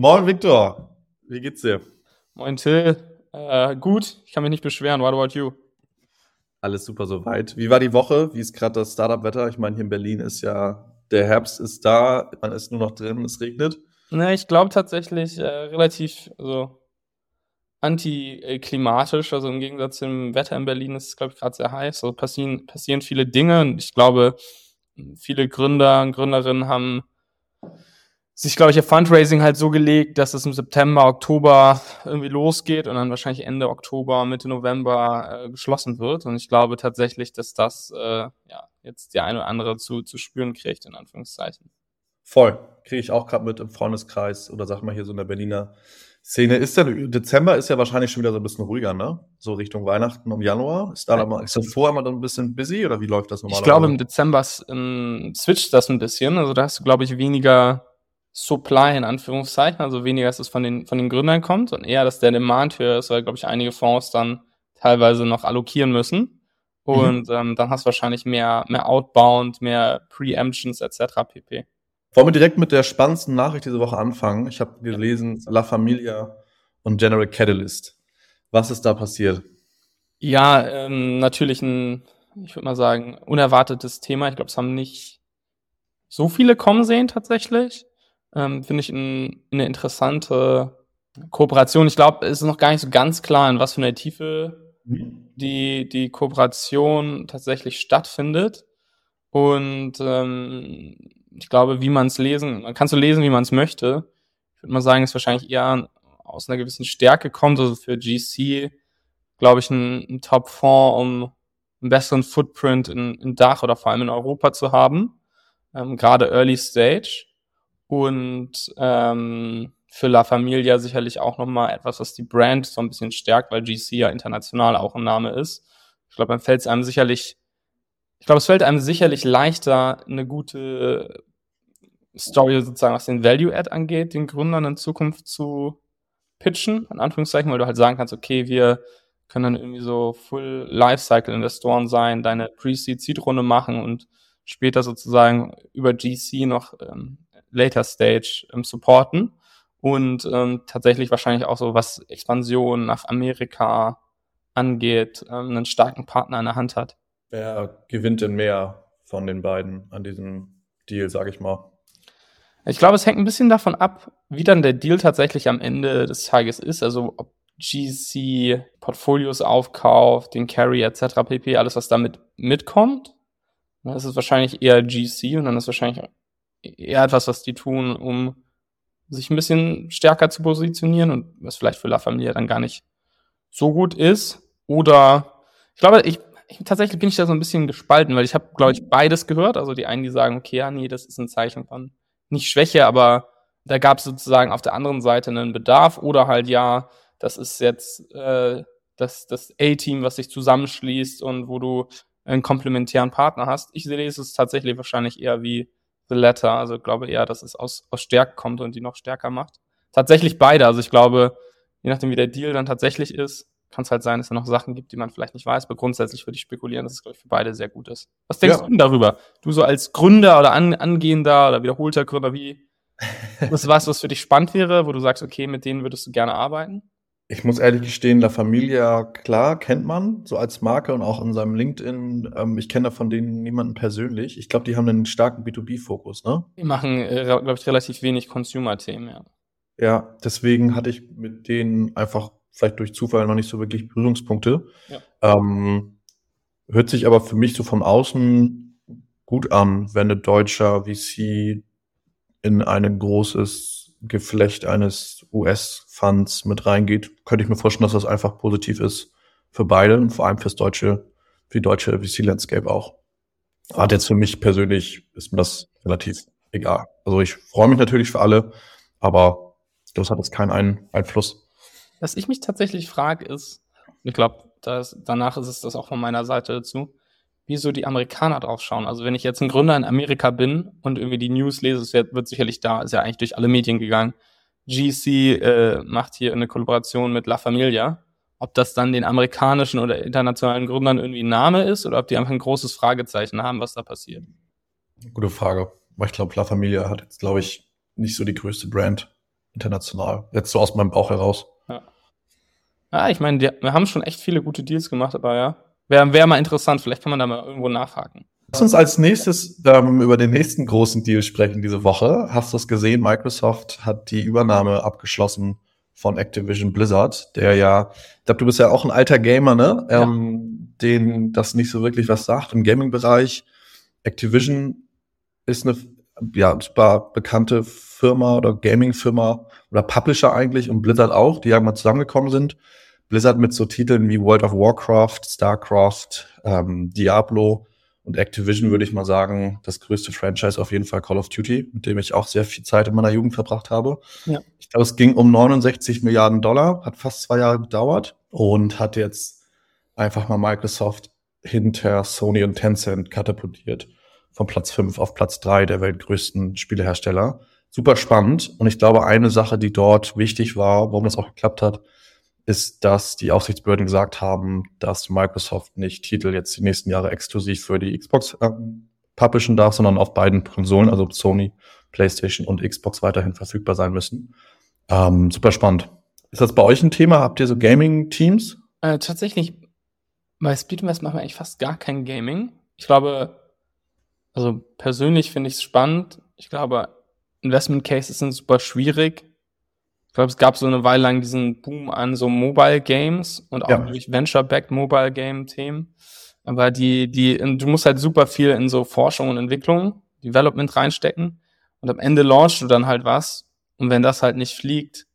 Moin Victor, wie geht's dir? Moin Till, äh, gut, ich kann mich nicht beschweren. What about you? Alles super soweit. Wie war die Woche? Wie ist gerade das Startup-Wetter? Ich meine, hier in Berlin ist ja, der Herbst ist da, man ist nur noch drin, es regnet. Ne, ich glaube tatsächlich äh, relativ also, antiklimatisch. Also im Gegensatz zum Wetter in Berlin ist es, glaube ich, gerade sehr heiß. Also passieren, passieren viele Dinge und ich glaube, viele Gründer und Gründerinnen haben sich, glaube ich, ihr Fundraising halt so gelegt, dass es im September, Oktober irgendwie losgeht und dann wahrscheinlich Ende Oktober, Mitte November äh, geschlossen wird. Und ich glaube tatsächlich, dass das äh, ja jetzt die eine oder andere zu, zu spüren kriegt, in Anführungszeichen. Voll. Kriege ich auch gerade mit im Freundeskreis oder sag mal hier so in der Berliner Szene. Ist der Dezember ist ja wahrscheinlich schon wieder so ein bisschen ruhiger, ne? So Richtung Weihnachten um Januar. Ist da ja. mal, ist das vorher mal dann ein bisschen busy oder wie läuft das normalerweise? Ich glaube, im Dezember ähm, switcht das ein bisschen. Also da hast du, glaube ich, weniger Supply in Anführungszeichen, also weniger, dass es von den, von den Gründern kommt und eher, dass der Demand höher ist, weil, glaube ich, einige Fonds dann teilweise noch allokieren müssen. Mhm. Und mhm. ähm, dann hast du wahrscheinlich mehr, mehr Outbound, mehr Preemptions etc. pp. Wollen wir direkt mit der spannendsten Nachricht diese Woche anfangen? Ich habe gelesen, La Familia und General Catalyst. Was ist da passiert? Ja, ähm, natürlich ein, ich würde mal sagen, unerwartetes Thema. Ich glaube, es haben nicht so viele kommen sehen tatsächlich ähm, finde ich ein, eine interessante Kooperation. Ich glaube, es ist noch gar nicht so ganz klar, in was für eine Tiefe die, die Kooperation tatsächlich stattfindet. Und ähm, ich glaube, wie man es lesen, man kann so lesen, wie man es möchte. Ich würde mal sagen, es wahrscheinlich eher aus einer gewissen Stärke kommt. Also für GC, glaube ich, ein, ein Top-Fonds, um einen besseren Footprint in, in Dach oder vor allem in Europa zu haben. Ähm, Gerade Early Stage und ähm, für La Familia sicherlich auch nochmal etwas, was die Brand so ein bisschen stärkt, weil GC ja international auch ein Name ist. Ich glaube, dann fällt es einem sicherlich, ich glaube, es fällt einem sicherlich leichter, eine gute Story sozusagen, was den Value-Add angeht, den Gründern in Zukunft zu pitchen, in Anführungszeichen, weil du halt sagen kannst, okay, wir können dann irgendwie so Full Lifecycle Investoren sein, deine Pre-Seed Seed Runde machen und später sozusagen über GC noch ähm, Later Stage ähm, supporten und ähm, tatsächlich wahrscheinlich auch so, was Expansion nach Amerika angeht, ähm, einen starken Partner in der Hand hat. Wer gewinnt denn mehr von den beiden an diesem Deal, sage ich mal? Ich glaube, es hängt ein bisschen davon ab, wie dann der Deal tatsächlich am Ende des Tages ist. Also ob GC Portfolios aufkauft, den Carry etc. pp, alles was damit mitkommt. Das ist wahrscheinlich eher GC und dann ist wahrscheinlich eher etwas, was die tun, um sich ein bisschen stärker zu positionieren und was vielleicht für La Familia dann gar nicht so gut ist. Oder ich glaube, ich, ich tatsächlich bin ich da so ein bisschen gespalten, weil ich habe, glaube ich, beides gehört. Also die einen, die sagen, okay, ja, nee, das ist ein Zeichen von nicht Schwäche, aber da gab es sozusagen auf der anderen Seite einen Bedarf oder halt ja, das ist jetzt äh, das, das A-Team, was sich zusammenschließt und wo du einen komplementären Partner hast. Ich sehe es tatsächlich wahrscheinlich eher wie the latter. Also ich glaube eher, dass es aus, aus Stärke kommt und die noch stärker macht. Tatsächlich beide. Also ich glaube, je nachdem, wie der Deal dann tatsächlich ist, kann es halt sein, dass es noch Sachen gibt, die man vielleicht nicht weiß, aber grundsätzlich würde ich spekulieren, dass es, glaube ich, für beide sehr gut ist. Was denkst ja. du darüber? Du so als Gründer oder an, angehender oder wiederholter Gründer, wie, was was, was für dich spannend wäre, wo du sagst, okay, mit denen würdest du gerne arbeiten? Ich muss ehrlich gestehen, La Familia, klar, kennt man, so als Marke und auch in seinem LinkedIn. Ähm, ich kenne da von denen niemanden persönlich. Ich glaube, die haben einen starken B2B-Fokus, ne? Die machen, äh, glaube ich, relativ wenig Consumer-Themen, ja. Ja, deswegen hatte ich mit denen einfach vielleicht durch Zufall noch nicht so wirklich Berührungspunkte. Ja. Ähm, hört sich aber für mich so von außen gut an, wenn ein deutscher VC in ein großes Geflecht eines US-Funds mit reingeht, könnte ich mir vorstellen, dass das einfach positiv ist für beide und vor allem fürs deutsche, für die deutsche VC-Landscape auch. Hat jetzt für mich persönlich ist mir das relativ egal. Also ich freue mich natürlich für alle, aber das hat jetzt keinen Einfluss. Was ich mich tatsächlich frage ist, ich glaube, danach ist es das auch von meiner Seite dazu, wie so die Amerikaner drauf schauen. Also wenn ich jetzt ein Gründer in Amerika bin und irgendwie die News lese, es wird, sicherlich da, ist ja eigentlich durch alle Medien gegangen. GC äh, macht hier eine Kollaboration mit La Familia. Ob das dann den amerikanischen oder internationalen Gründern irgendwie ein Name ist oder ob die einfach ein großes Fragezeichen haben, was da passiert. Gute Frage. Weil ich glaube, La Familia hat jetzt, glaube ich, nicht so die größte Brand international. Jetzt so aus meinem Bauch heraus. Ja, ja ich meine, wir haben schon echt viele gute Deals gemacht, aber ja, wäre wär mal interessant. Vielleicht kann man da mal irgendwo nachhaken. Lass uns als nächstes ähm, über den nächsten großen Deal sprechen diese Woche. Hast du es gesehen? Microsoft hat die Übernahme abgeschlossen von Activision Blizzard, der ja, ich glaube, du bist ja auch ein alter Gamer, ne? Ja. Ähm, den das nicht so wirklich was sagt im Gaming-Bereich. Activision ist eine ja, super bekannte Firma oder Gaming-Firma oder Publisher eigentlich und Blizzard auch, die ja mal zusammengekommen sind. Blizzard mit so Titeln wie World of Warcraft, StarCraft, ähm, Diablo und Activision würde ich mal sagen, das größte Franchise auf jeden Fall Call of Duty, mit dem ich auch sehr viel Zeit in meiner Jugend verbracht habe. Ja. Ich glaube, es ging um 69 Milliarden Dollar, hat fast zwei Jahre gedauert und hat jetzt einfach mal Microsoft hinter Sony und Tencent katapultiert. Von Platz 5 auf Platz 3 der weltgrößten Spielehersteller. Super spannend. Und ich glaube, eine Sache, die dort wichtig war, warum das auch geklappt hat, ist, dass die Aufsichtsbehörden gesagt haben, dass Microsoft nicht Titel jetzt die nächsten Jahre exklusiv für die Xbox äh, publishen darf, sondern auf beiden Konsolen, also Sony, PlayStation und Xbox weiterhin verfügbar sein müssen. Ähm, super spannend. Ist das bei euch ein Thema? Habt ihr so Gaming-Teams? Äh, tatsächlich, bei Speedinvest machen wir eigentlich fast gar kein Gaming. Ich glaube, also persönlich finde ich es spannend. Ich glaube, Investment Cases sind super schwierig ich glaube, es gab so eine Weile lang diesen Boom an so Mobile Games und auch ja. durch Venture-backed Mobile Game-Themen. Aber die, die, du musst halt super viel in so Forschung und Entwicklung, Development reinstecken. Und am Ende launchst du dann halt was. Und wenn das halt nicht fliegt,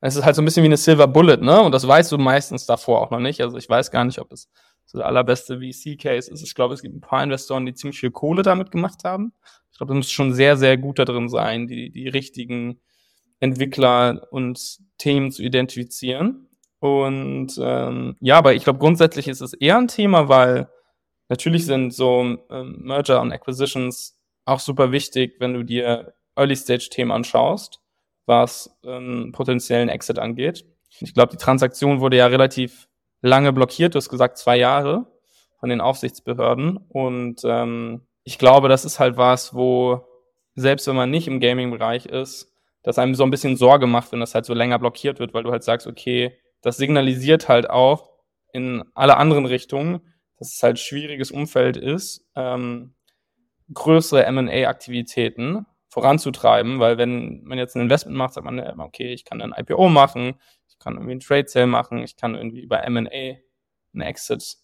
es ist halt so ein bisschen wie eine Silver Bullet, ne? Und das weißt du meistens davor auch noch nicht. Also ich weiß gar nicht, ob es so der allerbeste VC-Case ist. Ich glaube, es gibt ein paar Investoren, die ziemlich viel Kohle damit gemacht haben. Ich glaube, du musst schon sehr, sehr gut da drin sein, die, die richtigen Entwickler und Themen zu identifizieren. Und ähm, ja, aber ich glaube, grundsätzlich ist es eher ein Thema, weil natürlich sind so ähm, Merger und Acquisitions auch super wichtig, wenn du dir Early-Stage-Themen anschaust, was ähm, potenziellen Exit angeht. Ich glaube, die Transaktion wurde ja relativ lange blockiert, du hast gesagt zwei Jahre von den Aufsichtsbehörden. Und ähm, ich glaube, das ist halt was, wo selbst wenn man nicht im Gaming-Bereich ist, dass einem so ein bisschen Sorge macht, wenn das halt so länger blockiert wird, weil du halt sagst, okay, das signalisiert halt auch in alle anderen Richtungen, dass es halt schwieriges Umfeld ist, ähm, größere M&A-Aktivitäten voranzutreiben, weil wenn man jetzt ein Investment macht, sagt man, okay, ich kann ein IPO machen, ich kann irgendwie ein Trade Sale machen, ich kann irgendwie über M&A einen Exit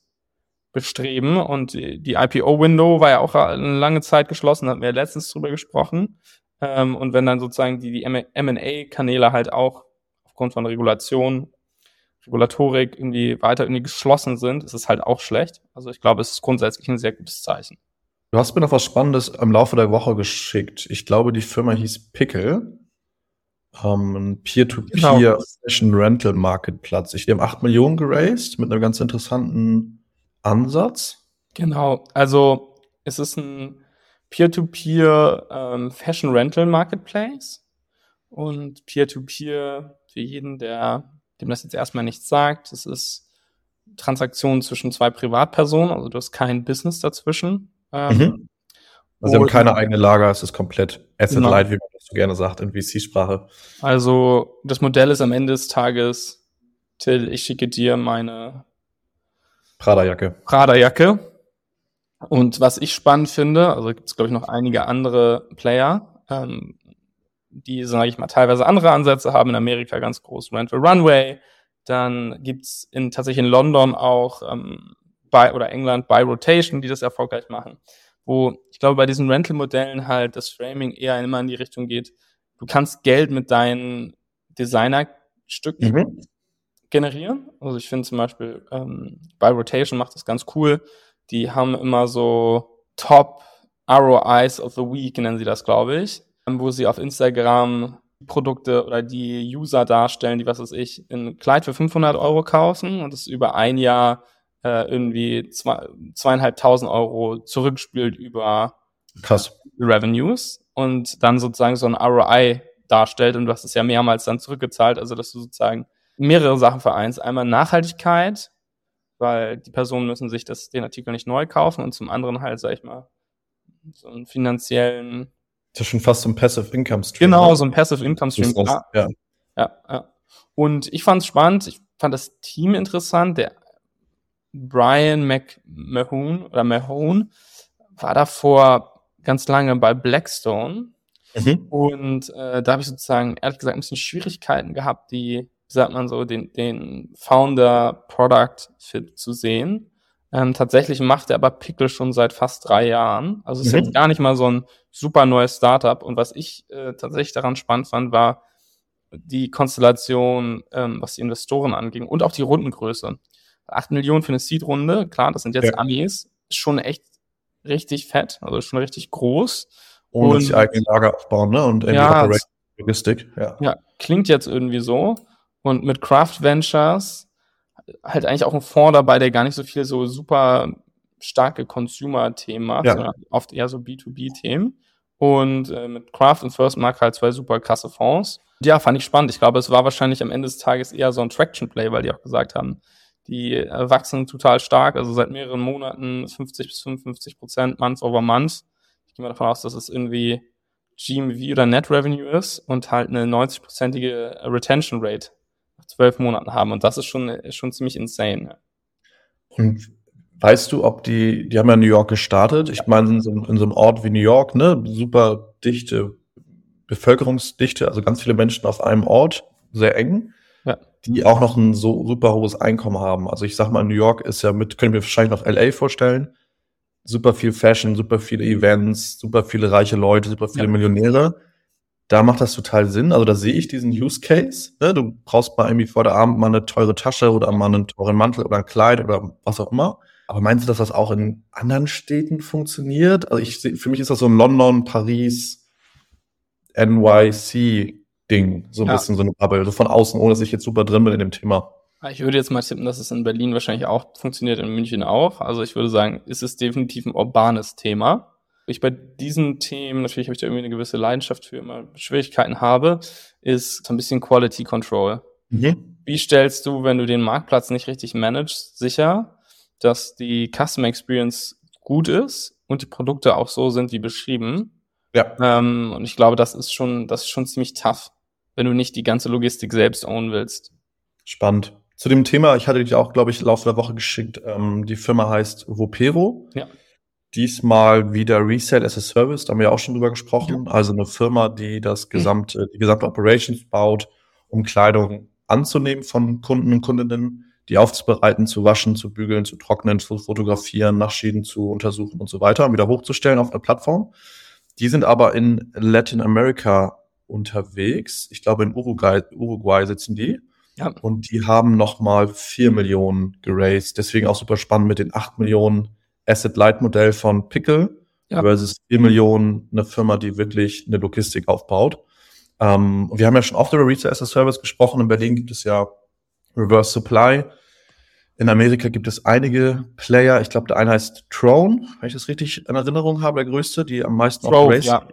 bestreben und die IPO-Window war ja auch eine lange Zeit geschlossen, hatten wir letztens drüber gesprochen. Ähm, und wenn dann sozusagen die, die M&A-Kanäle halt auch aufgrund von Regulation, Regulatorik irgendwie weiter irgendwie geschlossen sind, ist es halt auch schlecht. Also ich glaube, es ist grundsätzlich ein sehr gutes Zeichen. Du hast mir noch was Spannendes im Laufe der Woche geschickt. Ich glaube, die Firma hieß Pickle. Ähm, ein Peer-to-Peer genau. Ich haben 8 Millionen geraced mit einem ganz interessanten Ansatz. Genau. Also es ist ein Peer-to-Peer ähm, Fashion Rental Marketplace und Peer-to-Peer für jeden, der dem das jetzt erstmal nichts sagt. Das ist Transaktionen zwischen zwei Privatpersonen, also du hast kein Business dazwischen. Ähm, mhm. Also sie haben keine eigene Lager, es ist komplett Asset-Light, genau. wie man das so gerne sagt in VC-Sprache. Also das Modell ist am Ende des Tages, Till, ich schicke dir meine Prada-Jacke. Prada-Jacke und was ich spannend finde, also gibt es, glaube ich, noch einige andere Player, ähm, die, sage ich mal, teilweise andere Ansätze haben. In Amerika ganz groß Rental Runway. Dann gibt's in, tatsächlich in London auch ähm, bei, oder England Buy Rotation, die das erfolgreich machen. Wo ich glaube, bei diesen Rental-Modellen halt das Framing eher immer in die Richtung geht, du kannst Geld mit deinen Designerstücken mhm. generieren. Also ich finde zum Beispiel ähm, Buy Rotation macht das ganz cool die haben immer so Top ROIs of the Week, nennen sie das, glaube ich, wo sie auf Instagram Produkte oder die User darstellen, die, was weiß ich, ein Kleid für 500 Euro kaufen und es über ein Jahr äh, irgendwie zwei, zweieinhalbtausend Euro zurückspielt über Krass. Revenues und dann sozusagen so ein ROI darstellt und du hast es ja mehrmals dann zurückgezahlt, also dass du sozusagen mehrere Sachen vereinst. Einmal Nachhaltigkeit, weil die Personen müssen sich das, den Artikel nicht neu kaufen und zum anderen halt, sag ich mal, so einen finanziellen ist ja schon fast so ein Passive Income Stream. Genau, ne? so ein Passive Income Stream. Ja. ja. ja. Und ich fand es spannend. Ich fand das Team interessant. Der Brian McMahon oder Mahone war davor ganz lange bei Blackstone. Mhm. Und äh, da habe ich sozusagen, ehrlich gesagt, ein bisschen Schwierigkeiten gehabt, die, sagt man so, den, den Founder-Product-Fit zu sehen. Ähm, tatsächlich macht er aber Pickle schon seit fast drei Jahren. Also es ist mhm. jetzt gar nicht mal so ein super neues Startup. Und was ich äh, tatsächlich daran spannend fand, war die Konstellation, ähm, was die Investoren anging und auch die Rundengröße. Acht Millionen für eine Seed-Runde, klar, das sind jetzt ja. Amis, ist schon echt richtig fett, also schon richtig groß. Ohne und, die eigenen Lager aufbauen, ne? Und ja, Logistik, ja. Ja, klingt jetzt irgendwie so. Und mit Craft Ventures halt eigentlich auch ein Fonds dabei, der gar nicht so viel so super starke Consumer-Themen macht, ja. sondern oft eher so B2B-Themen. Und äh, mit Craft und First Mark halt zwei super krasse Fonds. Ja, fand ich spannend. Ich glaube, es war wahrscheinlich am Ende des Tages eher so ein Traction-Play, weil die auch gesagt haben, die äh, wachsen total stark, also seit mehreren Monaten 50 bis 55 Prozent Month over Month. Ich gehe mal davon aus, dass es irgendwie GMV oder Net Revenue ist und halt eine 90-prozentige Retention Rate zwölf Monaten haben. Und das ist schon, schon ziemlich insane. Und weißt du, ob die, die haben ja in New York gestartet. Ich meine, in so, in so einem Ort wie New York, ne, super dichte Bevölkerungsdichte, also ganz viele Menschen auf einem Ort, sehr eng ja. die auch noch ein so super hohes Einkommen haben. Also ich sag mal, New York ist ja mit, können wir wahrscheinlich noch LA vorstellen. Super viel Fashion, super viele Events, super viele reiche Leute, super viele ja. Millionäre. Da macht das total Sinn. Also da sehe ich diesen Use Case. Ne? Du brauchst mal irgendwie vor der Abend mal eine teure Tasche oder mal einen teuren Mantel oder ein Kleid oder was auch immer. Aber meinst du, dass das auch in anderen Städten funktioniert? Also ich sehe, für mich ist das so ein London, Paris, NYC Ding, so ein ja. bisschen so eine Bubble, so von außen, ohne dass ich jetzt super drin bin in dem Thema. Ich würde jetzt mal tippen, dass es in Berlin wahrscheinlich auch funktioniert, in München auch. Also ich würde sagen, es ist definitiv ein urbanes Thema. Ich bei diesen Themen, natürlich habe ich da irgendwie eine gewisse Leidenschaft für immer Schwierigkeiten habe, ist so ein bisschen Quality Control. Mhm. Wie stellst du, wenn du den Marktplatz nicht richtig managst, sicher, dass die Customer Experience gut ist und die Produkte auch so sind wie beschrieben? Ja. Ähm, und ich glaube, das ist schon, das ist schon ziemlich tough wenn du nicht die ganze Logistik selbst ownen willst. Spannend. Zu dem Thema, ich hatte dich auch, glaube ich, Laufe der Woche geschickt. Ähm, die Firma heißt Vopero. Ja. Diesmal wieder Resale as a Service, da haben wir ja auch schon drüber gesprochen. Ja. Also eine Firma, die das gesamte, die gesamte Operations baut, um Kleidung anzunehmen von Kunden und Kundinnen, die aufzubereiten, zu waschen, zu bügeln, zu trocknen, zu fotografieren, nach Schäden zu untersuchen und so weiter und wieder hochzustellen auf eine Plattform. Die sind aber in Latin America unterwegs. Ich glaube, in Uruguay, Uruguay sitzen die. Ja. Und die haben nochmal vier Millionen geraced. Deswegen auch super spannend mit den acht Millionen Asset-Light-Modell von Pickle ja. versus vier Millionen eine Firma, die wirklich eine Logistik aufbaut. Ähm, wir haben ja schon oft über Retail as a Service gesprochen. In Berlin gibt es ja Reverse Supply. In Amerika gibt es einige Player. Ich glaube, der eine heißt Throne, wenn ich das richtig in Erinnerung habe, der größte, die am meisten Throne, ja.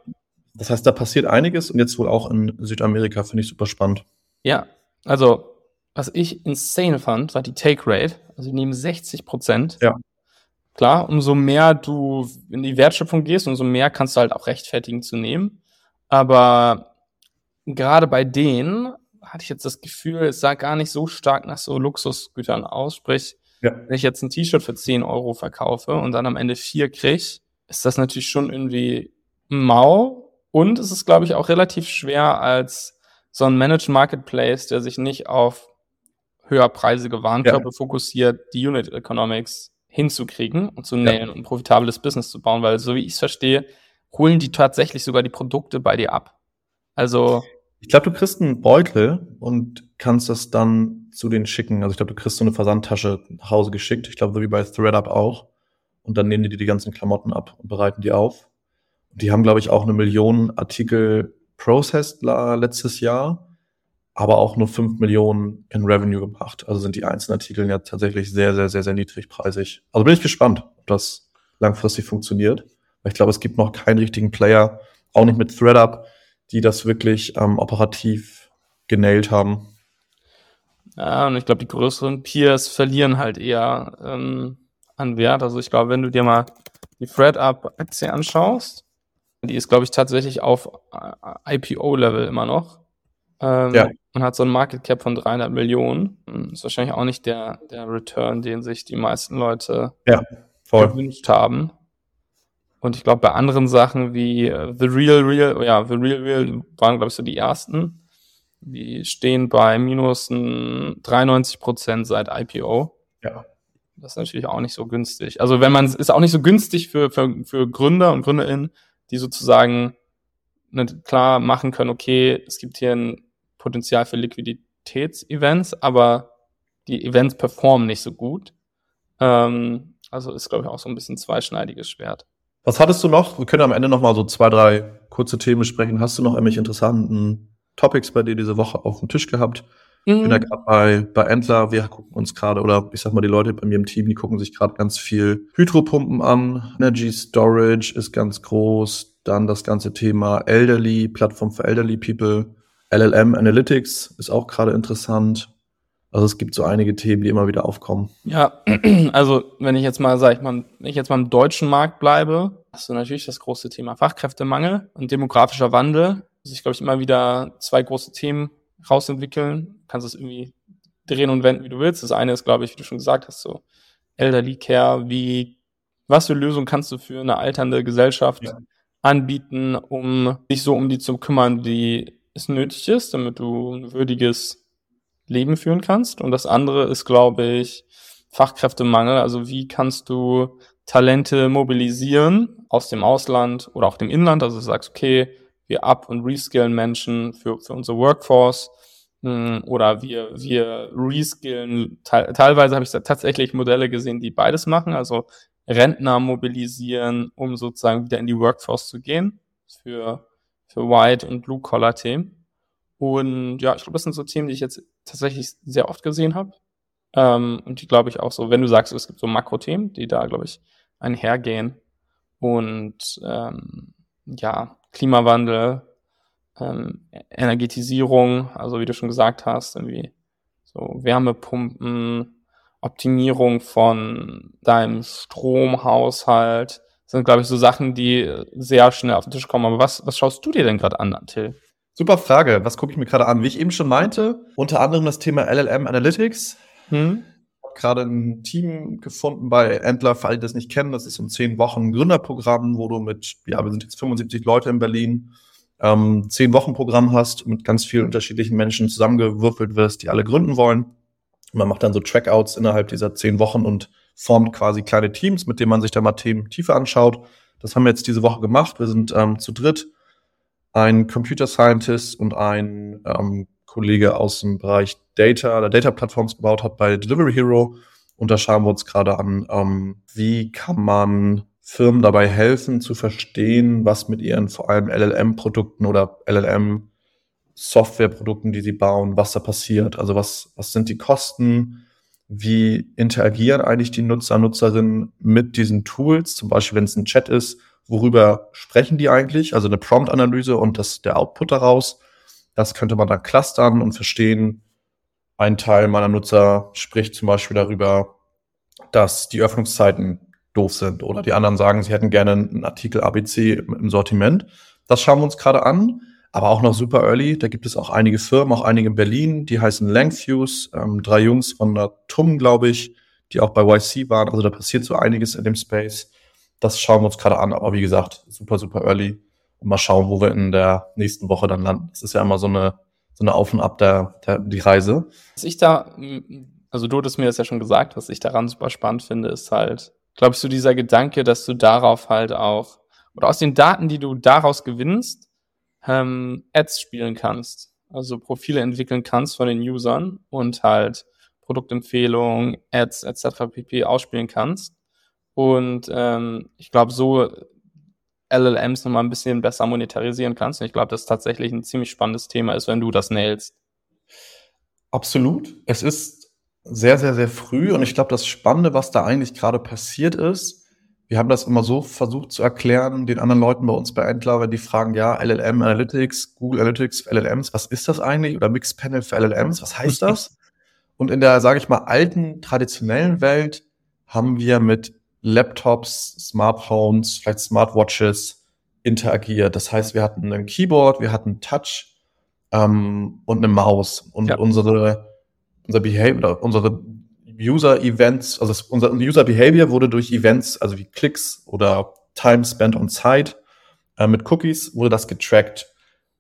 Das heißt, da passiert einiges und jetzt wohl auch in Südamerika, finde ich super spannend. Ja, also was ich insane fand, war die Take Rate. Also die nehmen 60 Prozent. Ja. Klar, umso mehr du in die Wertschöpfung gehst, umso mehr kannst du halt auch rechtfertigen zu nehmen. Aber gerade bei denen hatte ich jetzt das Gefühl, es sah gar nicht so stark nach so Luxusgütern aus. Sprich, ja. wenn ich jetzt ein T-Shirt für 10 Euro verkaufe und dann am Ende vier krieg, ist das natürlich schon irgendwie mau, und es ist, glaube ich, auch relativ schwer als so ein Managed Marketplace, der sich nicht auf höherpreisige Warenkörper ja. fokussiert, die Unit Economics hinzukriegen und zu nailen ja. und ein profitables Business zu bauen, weil so wie ich es verstehe, holen die tatsächlich sogar die Produkte bei dir ab. Also ich glaube, du kriegst einen Beutel und kannst das dann zu denen schicken. Also ich glaube, du kriegst so eine Versandtasche nach Hause geschickt. Ich glaube, so wie bei ThreadUp auch. Und dann nehmen die dir die ganzen Klamotten ab und bereiten die auf. Die haben, glaube ich, auch eine Million Artikel processed letztes Jahr, aber auch nur fünf Millionen in Revenue gebracht. Also sind die einzelnen Artikel ja tatsächlich sehr, sehr, sehr, sehr niedrigpreisig. Also bin ich gespannt, ob das langfristig funktioniert. Weil ich glaube, es gibt noch keinen richtigen Player, auch nicht mit ThreadUp, die das wirklich ähm, operativ genailt haben. Ja, und ich glaube, die größeren Peers verlieren halt eher ähm, an Wert. Also ich glaube, wenn du dir mal die ThreadUp-Aktie anschaust, Die ist, glaube ich, tatsächlich auf IPO-Level immer noch. Ähm, ja. Und hat so ein Market Cap von 300 Millionen. Hm, ist wahrscheinlich auch nicht der, der Return, den sich die meisten Leute ja, gewünscht haben. Und ich glaube, bei anderen Sachen wie uh, The Real Real, ja, The Real Real waren, glaube ich, so die ersten. Die stehen bei minus 93 Prozent seit IPO. Ja. Das ist natürlich auch nicht so günstig. Also wenn man, ist auch nicht so günstig für, für, für Gründer und GründerInnen, die sozusagen ne, klar machen können, okay, es gibt hier ein Potenzial für Liquiditätsevents, aber die Events performen nicht so gut. Ähm, also ist, glaube ich, auch so ein bisschen zweischneidiges Schwert. Was hattest du noch? Wir können am Ende noch mal so zwei, drei kurze Themen besprechen. Hast du noch irgendwelche interessanten Topics bei dir diese Woche auf dem Tisch gehabt? Ich bin ja mhm. gerade bei, bei Entler, wir gucken uns gerade, oder ich sag mal, die Leute bei mir im Team, die gucken sich gerade ganz viel Hydropumpen an. Energy Storage ist ganz groß. Dann das ganze Thema Elderly, Plattform für Elderly People. LLM Analytics ist auch gerade interessant. Also es gibt so einige Themen, die immer wieder aufkommen. Ja, also wenn ich jetzt mal, sag ich mal, wenn ich jetzt mal im deutschen Markt bleibe, hast du natürlich das große Thema Fachkräftemangel und demografischer Wandel. Also ich glaube, ich immer wieder zwei große Themen rausentwickeln. Kannst es irgendwie drehen und wenden, wie du willst. Das eine ist, glaube ich, wie du schon gesagt hast, so Elderly Care, wie, was für Lösungen kannst du für eine alternde Gesellschaft ja. anbieten, um dich so um die zu kümmern, die es nötig ist, damit du ein würdiges Leben führen kannst. Und das andere ist, glaube ich, Fachkräftemangel. Also wie kannst du Talente mobilisieren aus dem Ausland oder auch dem Inland? Also du sagst, okay, wir up- und reskillen Menschen für, für unsere Workforce hm, oder wir, wir reskillen, te teilweise habe ich tatsächlich Modelle gesehen, die beides machen, also Rentner mobilisieren, um sozusagen wieder in die Workforce zu gehen für, für White- und Blue-Collar-Themen. Und ja, ich glaube, das sind so Themen, die ich jetzt tatsächlich sehr oft gesehen habe. Ähm, und die glaube ich auch so, wenn du sagst, es gibt so Makrothemen, die da, glaube ich, einhergehen. Und ähm, ja, Klimawandel, ähm, Energetisierung, also wie du schon gesagt hast, irgendwie so Wärmepumpen, Optimierung von deinem Stromhaushalt, sind, glaube ich, so Sachen, die sehr schnell auf den Tisch kommen. Aber was, was schaust du dir denn gerade an, Till? Super Frage. Was gucke ich mir gerade an? Wie ich eben schon meinte, unter anderem das Thema LLM Analytics. Hm? gerade ein Team gefunden bei Entler, für alle, die das nicht kennen. Das ist so ein zehn Wochen Gründerprogramm, wo du mit, ja, wir sind jetzt 75 Leute in Berlin, ähm, zehn Wochen Programm hast und mit ganz vielen unterschiedlichen Menschen zusammengewürfelt wirst, die alle gründen wollen. Und man macht dann so Trackouts innerhalb dieser zehn Wochen und formt quasi kleine Teams, mit denen man sich dann mal Themen tiefer anschaut. Das haben wir jetzt diese Woche gemacht. Wir sind ähm, zu dritt. Ein Computer Scientist und ein ähm, Kollege aus dem Bereich Data oder Data Plattforms gebaut hat bei Delivery Hero. Und da schauen wir uns gerade an, ähm, wie kann man Firmen dabei helfen zu verstehen, was mit ihren vor allem LLM-Produkten oder LLM-Software-Produkten, die sie bauen, was da passiert. Also was, was sind die Kosten? Wie interagieren eigentlich die Nutzer, Nutzerinnen mit diesen Tools? Zum Beispiel, wenn es ein Chat ist, worüber sprechen die eigentlich? Also eine Prompt-Analyse und das, der Output daraus. Das könnte man dann clustern und verstehen. Ein Teil meiner Nutzer spricht zum Beispiel darüber, dass die Öffnungszeiten doof sind oder die anderen sagen, sie hätten gerne einen Artikel ABC im Sortiment. Das schauen wir uns gerade an, aber auch noch super early. Da gibt es auch einige Firmen, auch einige in Berlin, die heißen Lengthviews, ähm, drei Jungs von der TUM, glaube ich, die auch bei YC waren. Also da passiert so einiges in dem Space. Das schauen wir uns gerade an, aber wie gesagt, super, super early und mal schauen, wo wir in der nächsten Woche dann landen. Das ist ja immer so eine, so eine Auf und Ab der, der die Reise. Was ich da, also du hattest mir das ja schon gesagt, was ich daran super spannend finde, ist halt, glaubst du, dieser Gedanke, dass du darauf halt auch, oder aus den Daten, die du daraus gewinnst, ähm, Ads spielen kannst. Also Profile entwickeln kannst von den Usern und halt Produktempfehlungen, Ads etc. pp. ausspielen kannst. Und ähm, ich glaube, so LLMs nochmal ein bisschen besser monetarisieren kannst. Und ich glaube, das ist tatsächlich ein ziemlich spannendes Thema ist, wenn du das nailst. Absolut. Es ist sehr, sehr, sehr früh und ich glaube, das Spannende, was da eigentlich gerade passiert ist, wir haben das immer so versucht zu erklären, den anderen Leuten bei uns bei wenn die fragen, ja, LLM Analytics, Google Analytics LLMs, was ist das eigentlich? Oder Mixed Panel für LLMs, was heißt das? und in der, sage ich mal, alten, traditionellen Welt haben wir mit Laptops, Smartphones, vielleicht Smartwatches interagiert. Das heißt, wir hatten ein Keyboard, wir hatten Touch ähm, und eine Maus. Und ja. unsere, unser Behavior, unsere User-Events, also unser User-Behavior wurde durch Events, also wie Klicks oder Time spent on site äh, mit Cookies, wurde das getrackt.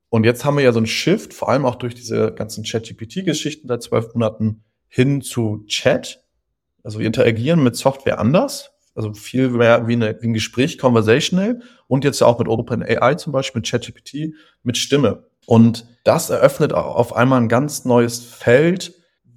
Und jetzt haben wir ja so einen Shift, vor allem auch durch diese ganzen Chat-GPT-Geschichten seit zwölf Monaten hin zu Chat. Also wir interagieren mit Software anders, also viel mehr wie, eine, wie ein Gespräch, conversational und jetzt auch mit OpenAI zum Beispiel, mit ChatGPT, mit Stimme. Und das eröffnet auf einmal ein ganz neues Feld,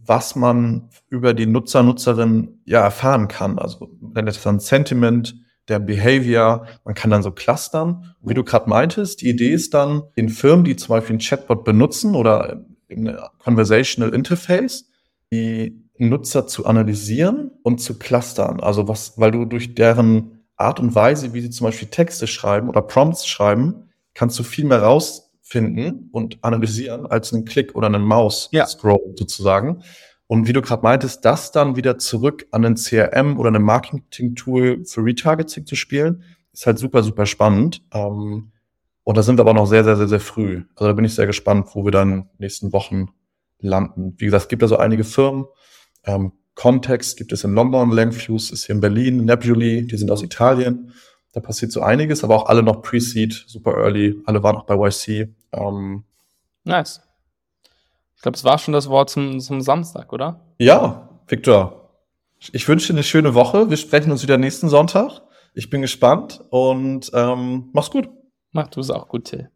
was man über die Nutzer, Nutzerin ja erfahren kann. Also wenn das dann Sentiment, der Behavior, man kann dann so clustern. wie du gerade meintest, die Idee ist dann, in Firmen, die zum Beispiel ein Chatbot benutzen oder ein Conversational Interface, die Nutzer zu analysieren und zu clustern. Also was, weil du durch deren Art und Weise, wie sie zum Beispiel Texte schreiben oder Prompts schreiben, kannst du viel mehr rausfinden und analysieren als einen Klick oder einen Maus-Scroll ja. sozusagen. Und wie du gerade meintest, das dann wieder zurück an ein CRM oder ein Marketing-Tool für Retargeting zu spielen, ist halt super, super spannend. Ähm, und da sind wir aber noch sehr, sehr, sehr, sehr früh. Also da bin ich sehr gespannt, wo wir dann in den nächsten Wochen landen. Wie gesagt, es gibt also einige Firmen. Ähm, Context gibt es in London, Langfuse ist hier in Berlin, Nebuli, die sind aus Italien. Da passiert so einiges, aber auch alle noch Pre-Seed, super early, alle waren noch bei YC. Ähm, nice. Ich glaube, es war schon das Wort zum, zum Samstag, oder? Ja, Victor. Ich wünsche dir eine schöne Woche. Wir sprechen uns wieder nächsten Sonntag. Ich bin gespannt und ähm, mach's gut. Mach du es auch gut, Till.